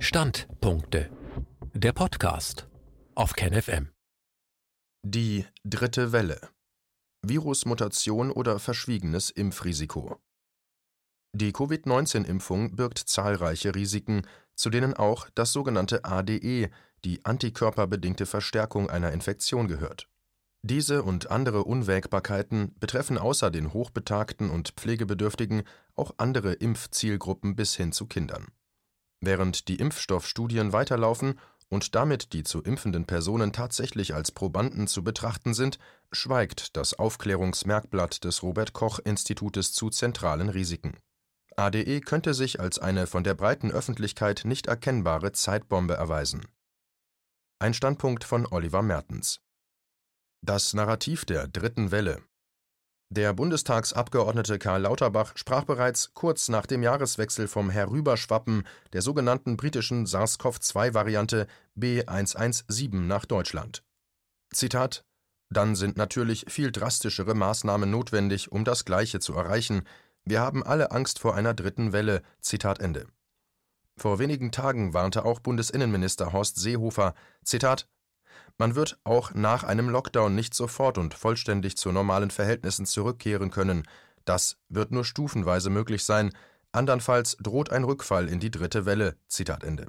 Standpunkte. Der Podcast auf KenFM. Die dritte Welle. Virusmutation oder verschwiegenes Impfrisiko. Die Covid-19-Impfung birgt zahlreiche Risiken, zu denen auch das sogenannte ADE, die antikörperbedingte Verstärkung einer Infektion, gehört. Diese und andere Unwägbarkeiten betreffen außer den Hochbetagten und Pflegebedürftigen auch andere Impfzielgruppen bis hin zu Kindern. Während die Impfstoffstudien weiterlaufen und damit die zu impfenden Personen tatsächlich als Probanden zu betrachten sind, schweigt das Aufklärungsmerkblatt des Robert Koch Institutes zu zentralen Risiken. ADE könnte sich als eine von der breiten Öffentlichkeit nicht erkennbare Zeitbombe erweisen. Ein Standpunkt von Oliver Mertens. Das Narrativ der dritten Welle. Der Bundestagsabgeordnete Karl Lauterbach sprach bereits kurz nach dem Jahreswechsel vom Herüberschwappen der sogenannten britischen SARS-CoV-2-Variante B117 nach Deutschland. Zitat Dann sind natürlich viel drastischere Maßnahmen notwendig, um das Gleiche zu erreichen. Wir haben alle Angst vor einer dritten Welle. Zitat Ende. Vor wenigen Tagen warnte auch Bundesinnenminister Horst Seehofer, Zitat, man wird auch nach einem Lockdown nicht sofort und vollständig zu normalen Verhältnissen zurückkehren können. Das wird nur stufenweise möglich sein. Andernfalls droht ein Rückfall in die dritte Welle. Zitat Ende.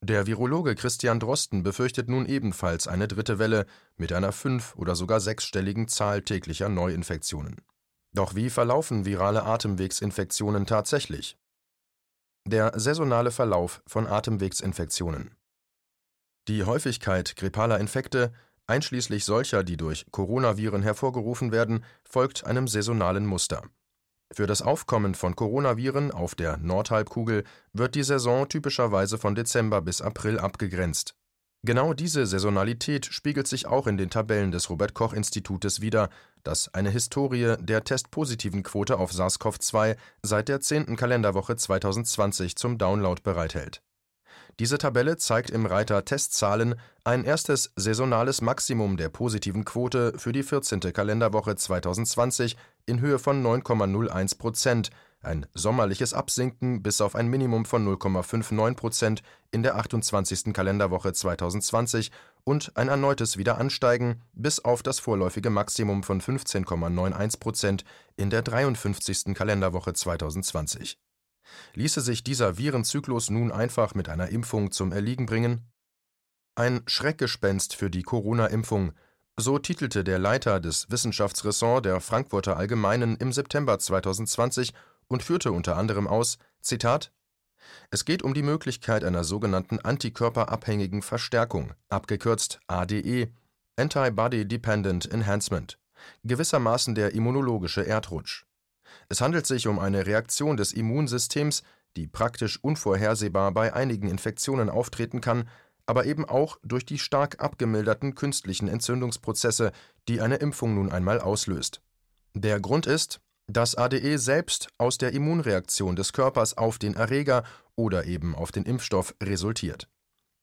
Der Virologe Christian Drosten befürchtet nun ebenfalls eine dritte Welle mit einer fünf- oder sogar sechsstelligen Zahl täglicher Neuinfektionen. Doch wie verlaufen virale Atemwegsinfektionen tatsächlich? Der saisonale Verlauf von Atemwegsinfektionen. Die Häufigkeit grippaler Infekte, einschließlich solcher, die durch Coronaviren hervorgerufen werden, folgt einem saisonalen Muster. Für das Aufkommen von Coronaviren auf der Nordhalbkugel wird die Saison typischerweise von Dezember bis April abgegrenzt. Genau diese Saisonalität spiegelt sich auch in den Tabellen des Robert Koch Institutes wider, das eine Historie der testpositiven Quote auf SARS-CoV-2 seit der 10. Kalenderwoche 2020 zum Download bereithält diese Tabelle zeigt im Reiter Testzahlen ein erstes saisonales Maximum der positiven Quote für die 14. Kalenderwoche 2020 in Höhe von 9,01 Prozent, ein sommerliches Absinken bis auf ein Minimum von 0,59 Prozent in der 28. Kalenderwoche 2020 und ein erneutes Wiederansteigen bis auf das vorläufige Maximum von 15,91 Prozent in der 53. Kalenderwoche 2020 Ließe sich dieser Virenzyklus nun einfach mit einer Impfung zum Erliegen bringen? Ein Schreckgespenst für die Corona-Impfung, so titelte der Leiter des Wissenschaftsressorts der Frankfurter Allgemeinen im September 2020 und führte unter anderem aus: Zitat es geht um die Möglichkeit einer sogenannten antikörperabhängigen Verstärkung, abgekürzt ADE (Antibody Dependent Enhancement), gewissermaßen der immunologische Erdrutsch es handelt sich um eine Reaktion des Immunsystems, die praktisch unvorhersehbar bei einigen Infektionen auftreten kann, aber eben auch durch die stark abgemilderten künstlichen Entzündungsprozesse, die eine Impfung nun einmal auslöst. Der Grund ist, dass ADE selbst aus der Immunreaktion des Körpers auf den Erreger oder eben auf den Impfstoff resultiert.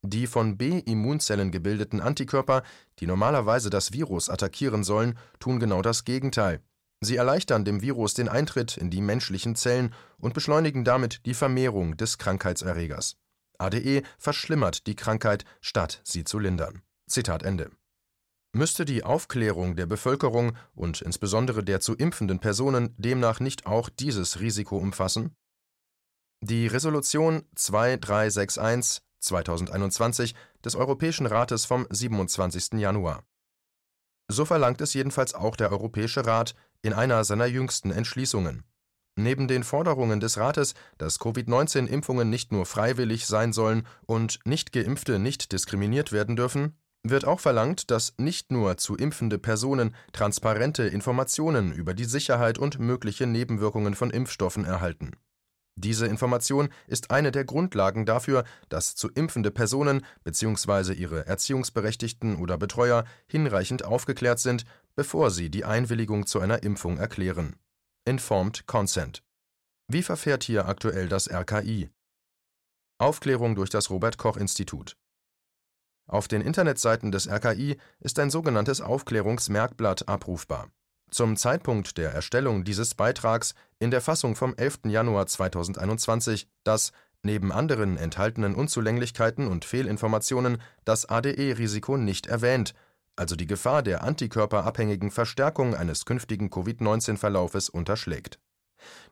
Die von B-Immunzellen gebildeten Antikörper, die normalerweise das Virus attackieren sollen, tun genau das Gegenteil. Sie erleichtern dem Virus den Eintritt in die menschlichen Zellen und beschleunigen damit die Vermehrung des Krankheitserregers. ADE verschlimmert die Krankheit, statt sie zu lindern. Zitat Ende. Müsste die Aufklärung der Bevölkerung und insbesondere der zu impfenden Personen demnach nicht auch dieses Risiko umfassen? Die Resolution 2361 2021 des Europäischen Rates vom 27. Januar. So verlangt es jedenfalls auch der Europäische Rat in einer seiner jüngsten Entschließungen. Neben den Forderungen des Rates, dass Covid-19-Impfungen nicht nur freiwillig sein sollen und Nichtgeimpfte nicht diskriminiert werden dürfen, wird auch verlangt, dass nicht nur zu impfende Personen transparente Informationen über die Sicherheit und mögliche Nebenwirkungen von Impfstoffen erhalten. Diese Information ist eine der Grundlagen dafür, dass zu impfende Personen bzw. ihre Erziehungsberechtigten oder Betreuer hinreichend aufgeklärt sind, bevor sie die Einwilligung zu einer Impfung erklären. Informed Consent. Wie verfährt hier aktuell das RKI? Aufklärung durch das Robert Koch Institut. Auf den Internetseiten des RKI ist ein sogenanntes Aufklärungsmerkblatt abrufbar. Zum Zeitpunkt der Erstellung dieses Beitrags in der Fassung vom 11. Januar 2021, das neben anderen enthaltenen Unzulänglichkeiten und Fehlinformationen das ADE-Risiko nicht erwähnt, also die Gefahr der antikörperabhängigen Verstärkung eines künftigen Covid-19-Verlaufes unterschlägt.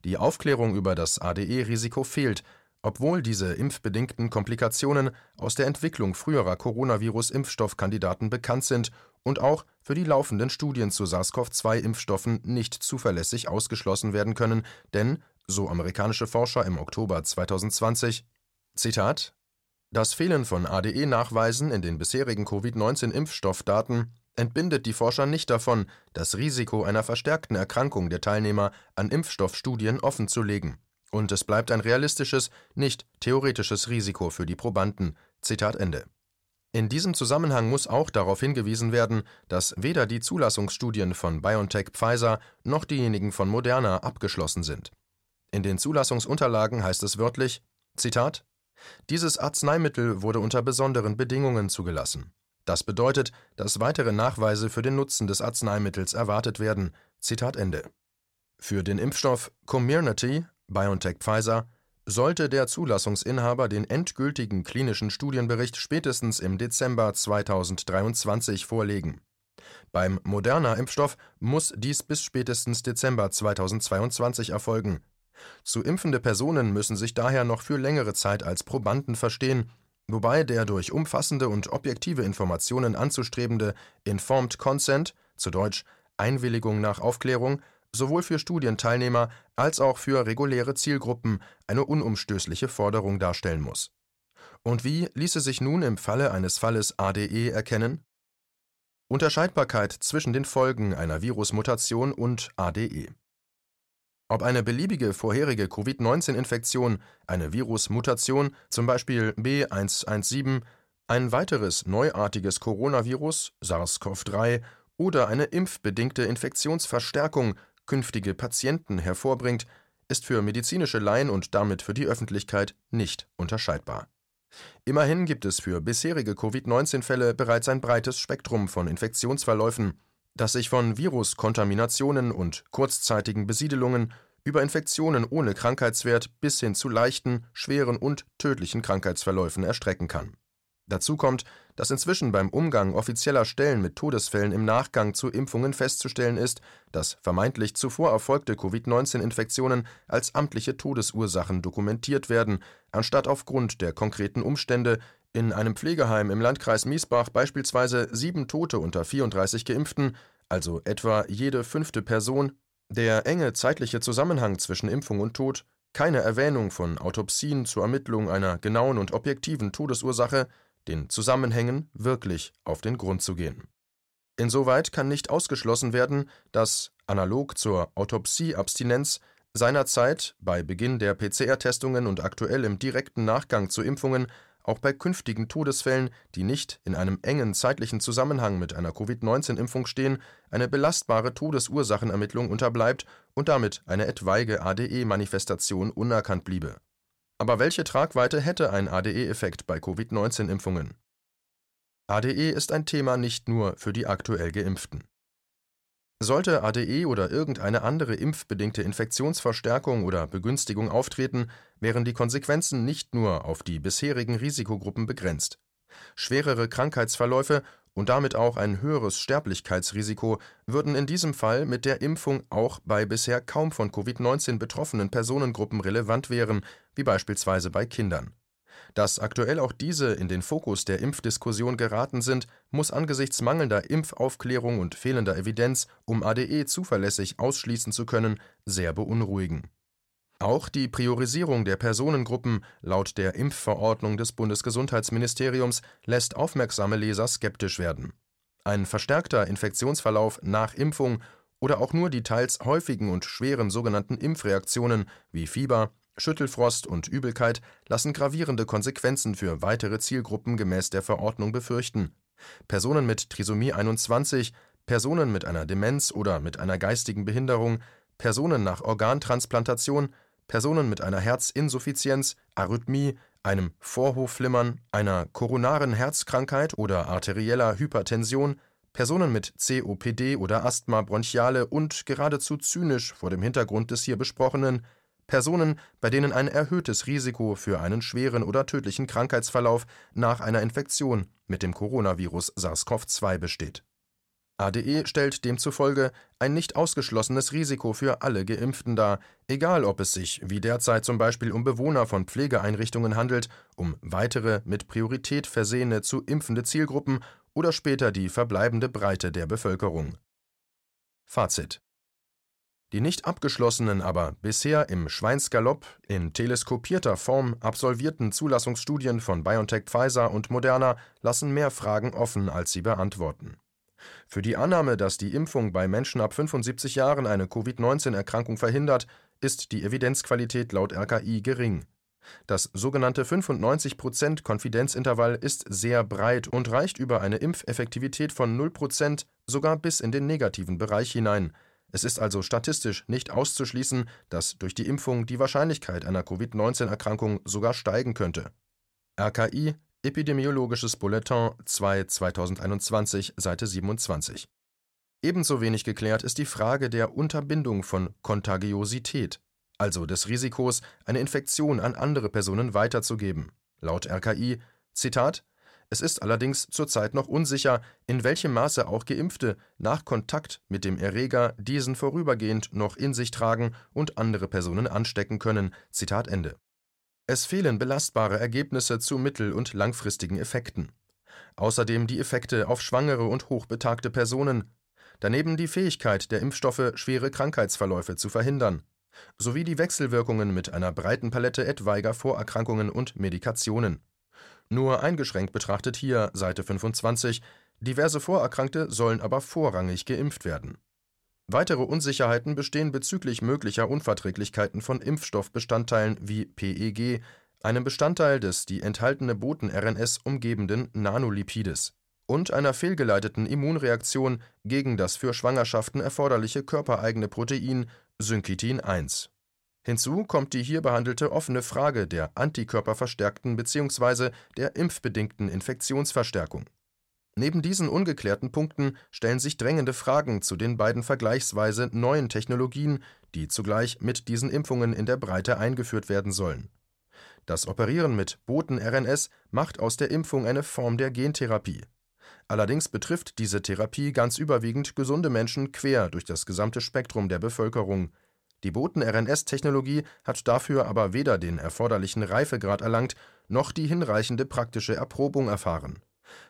Die Aufklärung über das ADE-Risiko fehlt, obwohl diese impfbedingten Komplikationen aus der Entwicklung früherer Coronavirus-Impfstoffkandidaten bekannt sind und auch für die laufenden Studien zu SARS-CoV-2-Impfstoffen nicht zuverlässig ausgeschlossen werden können, denn, so amerikanische Forscher im Oktober 2020, Zitat das Fehlen von ADE-Nachweisen in den bisherigen Covid-19-Impfstoffdaten entbindet die Forscher nicht davon, das Risiko einer verstärkten Erkrankung der Teilnehmer an Impfstoffstudien offenzulegen. Und es bleibt ein realistisches, nicht theoretisches Risiko für die Probanden. Zitat Ende. In diesem Zusammenhang muss auch darauf hingewiesen werden, dass weder die Zulassungsstudien von BioNTech Pfizer noch diejenigen von Moderna abgeschlossen sind. In den Zulassungsunterlagen heißt es wörtlich: Zitat dieses Arzneimittel wurde unter besonderen Bedingungen zugelassen. Das bedeutet, dass weitere Nachweise für den Nutzen des Arzneimittels erwartet werden. Zitat Ende. Für den Impfstoff Comirnaty BioNTech Pfizer sollte der Zulassungsinhaber den endgültigen klinischen Studienbericht spätestens im Dezember 2023 vorlegen. Beim Moderna-Impfstoff muss dies bis spätestens Dezember 2022 erfolgen zu impfende Personen müssen sich daher noch für längere Zeit als Probanden verstehen, wobei der durch umfassende und objektive Informationen anzustrebende Informed Consent, zu Deutsch Einwilligung nach Aufklärung, sowohl für Studienteilnehmer als auch für reguläre Zielgruppen eine unumstößliche Forderung darstellen muss. Und wie ließe sich nun im Falle eines Falles ADE erkennen? Unterscheidbarkeit zwischen den Folgen einer Virusmutation und ADE. Ob eine beliebige vorherige Covid-19-Infektion, eine Virusmutation, zum Beispiel B117, ein weiteres neuartiges Coronavirus, SARS-CoV-3 oder eine impfbedingte Infektionsverstärkung künftige Patienten hervorbringt, ist für medizinische Laien und damit für die Öffentlichkeit nicht unterscheidbar. Immerhin gibt es für bisherige Covid-19-Fälle bereits ein breites Spektrum von Infektionsverläufen, das sich von Viruskontaminationen und kurzzeitigen Besiedelungen über Infektionen ohne Krankheitswert bis hin zu leichten, schweren und tödlichen Krankheitsverläufen erstrecken kann. Dazu kommt, dass inzwischen beim Umgang offizieller Stellen mit Todesfällen im Nachgang zu Impfungen festzustellen ist, dass vermeintlich zuvor erfolgte Covid-19-Infektionen als amtliche Todesursachen dokumentiert werden, anstatt aufgrund der konkreten Umstände in einem Pflegeheim im Landkreis Miesbach beispielsweise sieben Tote unter 34 Geimpften, also etwa jede fünfte Person, der enge zeitliche Zusammenhang zwischen Impfung und Tod, keine Erwähnung von Autopsien zur Ermittlung einer genauen und objektiven Todesursache, den Zusammenhängen wirklich auf den Grund zu gehen. Insoweit kann nicht ausgeschlossen werden, dass, analog zur Autopsieabstinenz, seinerzeit bei Beginn der PCR-Testungen und aktuell im direkten Nachgang zu Impfungen auch bei künftigen Todesfällen, die nicht in einem engen zeitlichen Zusammenhang mit einer Covid-19-Impfung stehen, eine belastbare Todesursachenermittlung unterbleibt und damit eine etwaige ADE-Manifestation unerkannt bliebe. Aber welche Tragweite hätte ein ADE-Effekt bei Covid-19-Impfungen? ADE ist ein Thema nicht nur für die aktuell Geimpften. Sollte ADE oder irgendeine andere impfbedingte Infektionsverstärkung oder Begünstigung auftreten, wären die Konsequenzen nicht nur auf die bisherigen Risikogruppen begrenzt. Schwerere Krankheitsverläufe und damit auch ein höheres Sterblichkeitsrisiko würden in diesem Fall mit der Impfung auch bei bisher kaum von Covid-19 betroffenen Personengruppen relevant wären, wie beispielsweise bei Kindern dass aktuell auch diese in den Fokus der Impfdiskussion geraten sind, muss angesichts mangelnder Impfaufklärung und fehlender Evidenz, um ADE zuverlässig ausschließen zu können, sehr beunruhigen. Auch die Priorisierung der Personengruppen laut der Impfverordnung des Bundesgesundheitsministeriums lässt aufmerksame Leser skeptisch werden. Ein verstärkter Infektionsverlauf nach Impfung oder auch nur die teils häufigen und schweren sogenannten Impfreaktionen wie Fieber, Schüttelfrost und Übelkeit lassen gravierende Konsequenzen für weitere Zielgruppen gemäß der Verordnung befürchten. Personen mit Trisomie 21, Personen mit einer Demenz oder mit einer geistigen Behinderung, Personen nach Organtransplantation, Personen mit einer Herzinsuffizienz, Arrhythmie, einem Vorhofflimmern, einer koronaren Herzkrankheit oder arterieller Hypertension, Personen mit COPD oder Asthma bronchiale und geradezu zynisch vor dem Hintergrund des hier besprochenen Personen, bei denen ein erhöhtes Risiko für einen schweren oder tödlichen Krankheitsverlauf nach einer Infektion mit dem Coronavirus SARS-CoV-2 besteht. ADE stellt demzufolge ein nicht ausgeschlossenes Risiko für alle Geimpften dar, egal ob es sich wie derzeit zum Beispiel um Bewohner von Pflegeeinrichtungen handelt, um weitere mit Priorität versehene zu impfende Zielgruppen oder später die verbleibende Breite der Bevölkerung. Fazit die nicht abgeschlossenen, aber bisher im Schweinsgalopp in teleskopierter Form absolvierten Zulassungsstudien von BioNTech Pfizer und Moderna lassen mehr Fragen offen, als sie beantworten. Für die Annahme, dass die Impfung bei Menschen ab 75 Jahren eine Covid-19-Erkrankung verhindert, ist die Evidenzqualität laut RKI gering. Das sogenannte 95% Konfidenzintervall ist sehr breit und reicht über eine Impfeffektivität von 0% sogar bis in den negativen Bereich hinein. Es ist also statistisch nicht auszuschließen, dass durch die Impfung die Wahrscheinlichkeit einer Covid-19-Erkrankung sogar steigen könnte. RKI Epidemiologisches Bulletin 2 2021, Seite 27. Ebenso wenig geklärt ist die Frage der Unterbindung von Kontagiosität, also des Risikos, eine Infektion an andere Personen weiterzugeben. Laut RKI, Zitat, es ist allerdings zurzeit noch unsicher, in welchem Maße auch Geimpfte nach Kontakt mit dem Erreger diesen vorübergehend noch in sich tragen und andere Personen anstecken können. Zitat Ende. Es fehlen belastbare Ergebnisse zu mittel- und langfristigen Effekten. Außerdem die Effekte auf schwangere und hochbetagte Personen, daneben die Fähigkeit der Impfstoffe, schwere Krankheitsverläufe zu verhindern, sowie die Wechselwirkungen mit einer breiten Palette etwaiger Vorerkrankungen und Medikationen. Nur eingeschränkt betrachtet hier Seite 25, diverse Vorerkrankte sollen aber vorrangig geimpft werden. Weitere Unsicherheiten bestehen bezüglich möglicher Unverträglichkeiten von Impfstoffbestandteilen wie PEG, einem Bestandteil des die enthaltene Boten-RNS umgebenden Nanolipides, und einer fehlgeleiteten Immunreaktion gegen das für Schwangerschaften erforderliche körpereigene Protein Synkitin 1. Hinzu kommt die hier behandelte offene Frage der antikörperverstärkten bzw. der impfbedingten Infektionsverstärkung Neben diesen ungeklärten Punkten stellen sich drängende Fragen zu den beiden vergleichsweise neuen Technologien, die zugleich mit diesen Impfungen in der Breite eingeführt werden sollen. Das Operieren mit Boten-RNS macht aus der Impfung eine Form der Gentherapie. Allerdings betrifft diese Therapie ganz überwiegend gesunde Menschen quer durch das gesamte Spektrum der Bevölkerung. Die Boten-RNS-Technologie hat dafür aber weder den erforderlichen Reifegrad erlangt noch die hinreichende praktische Erprobung erfahren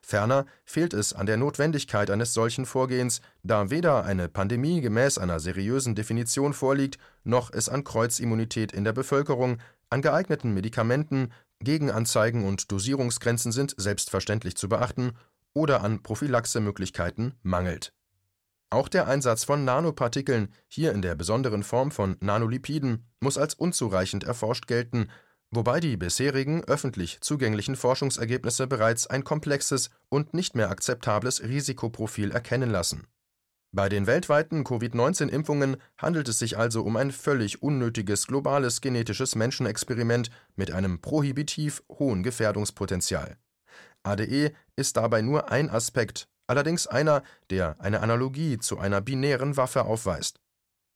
Ferner fehlt es an der Notwendigkeit eines solchen Vorgehens, da weder eine Pandemie gemäß einer seriösen Definition vorliegt, noch es an Kreuzimmunität in der Bevölkerung, an geeigneten Medikamenten, Gegenanzeigen und Dosierungsgrenzen sind selbstverständlich zu beachten oder an Prophylaxemöglichkeiten mangelt. Auch der Einsatz von Nanopartikeln, hier in der besonderen Form von Nanolipiden, muss als unzureichend erforscht gelten wobei die bisherigen öffentlich zugänglichen Forschungsergebnisse bereits ein komplexes und nicht mehr akzeptables Risikoprofil erkennen lassen. Bei den weltweiten Covid-19-Impfungen handelt es sich also um ein völlig unnötiges globales genetisches Menschenexperiment mit einem prohibitiv hohen Gefährdungspotenzial. ADE ist dabei nur ein Aspekt, allerdings einer, der eine Analogie zu einer binären Waffe aufweist.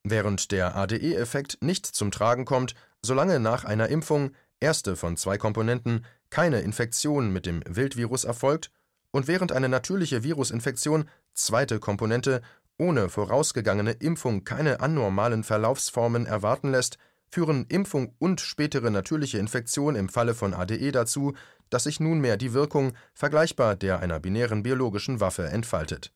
Während der ADE-Effekt nicht zum Tragen kommt, solange nach einer Impfung erste von zwei Komponenten, keine Infektion mit dem Wildvirus erfolgt und während eine natürliche Virusinfektion, zweite Komponente, ohne vorausgegangene Impfung keine anormalen Verlaufsformen erwarten lässt, führen Impfung und spätere natürliche Infektion im Falle von ADE dazu, dass sich nunmehr die Wirkung vergleichbar der einer binären biologischen Waffe entfaltet.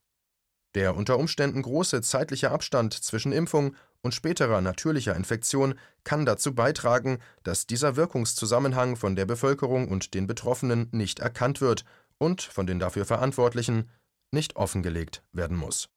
Der unter Umständen große zeitliche Abstand zwischen Impfung und späterer natürlicher Infektion kann dazu beitragen, dass dieser Wirkungszusammenhang von der Bevölkerung und den Betroffenen nicht erkannt wird und von den dafür Verantwortlichen nicht offengelegt werden muss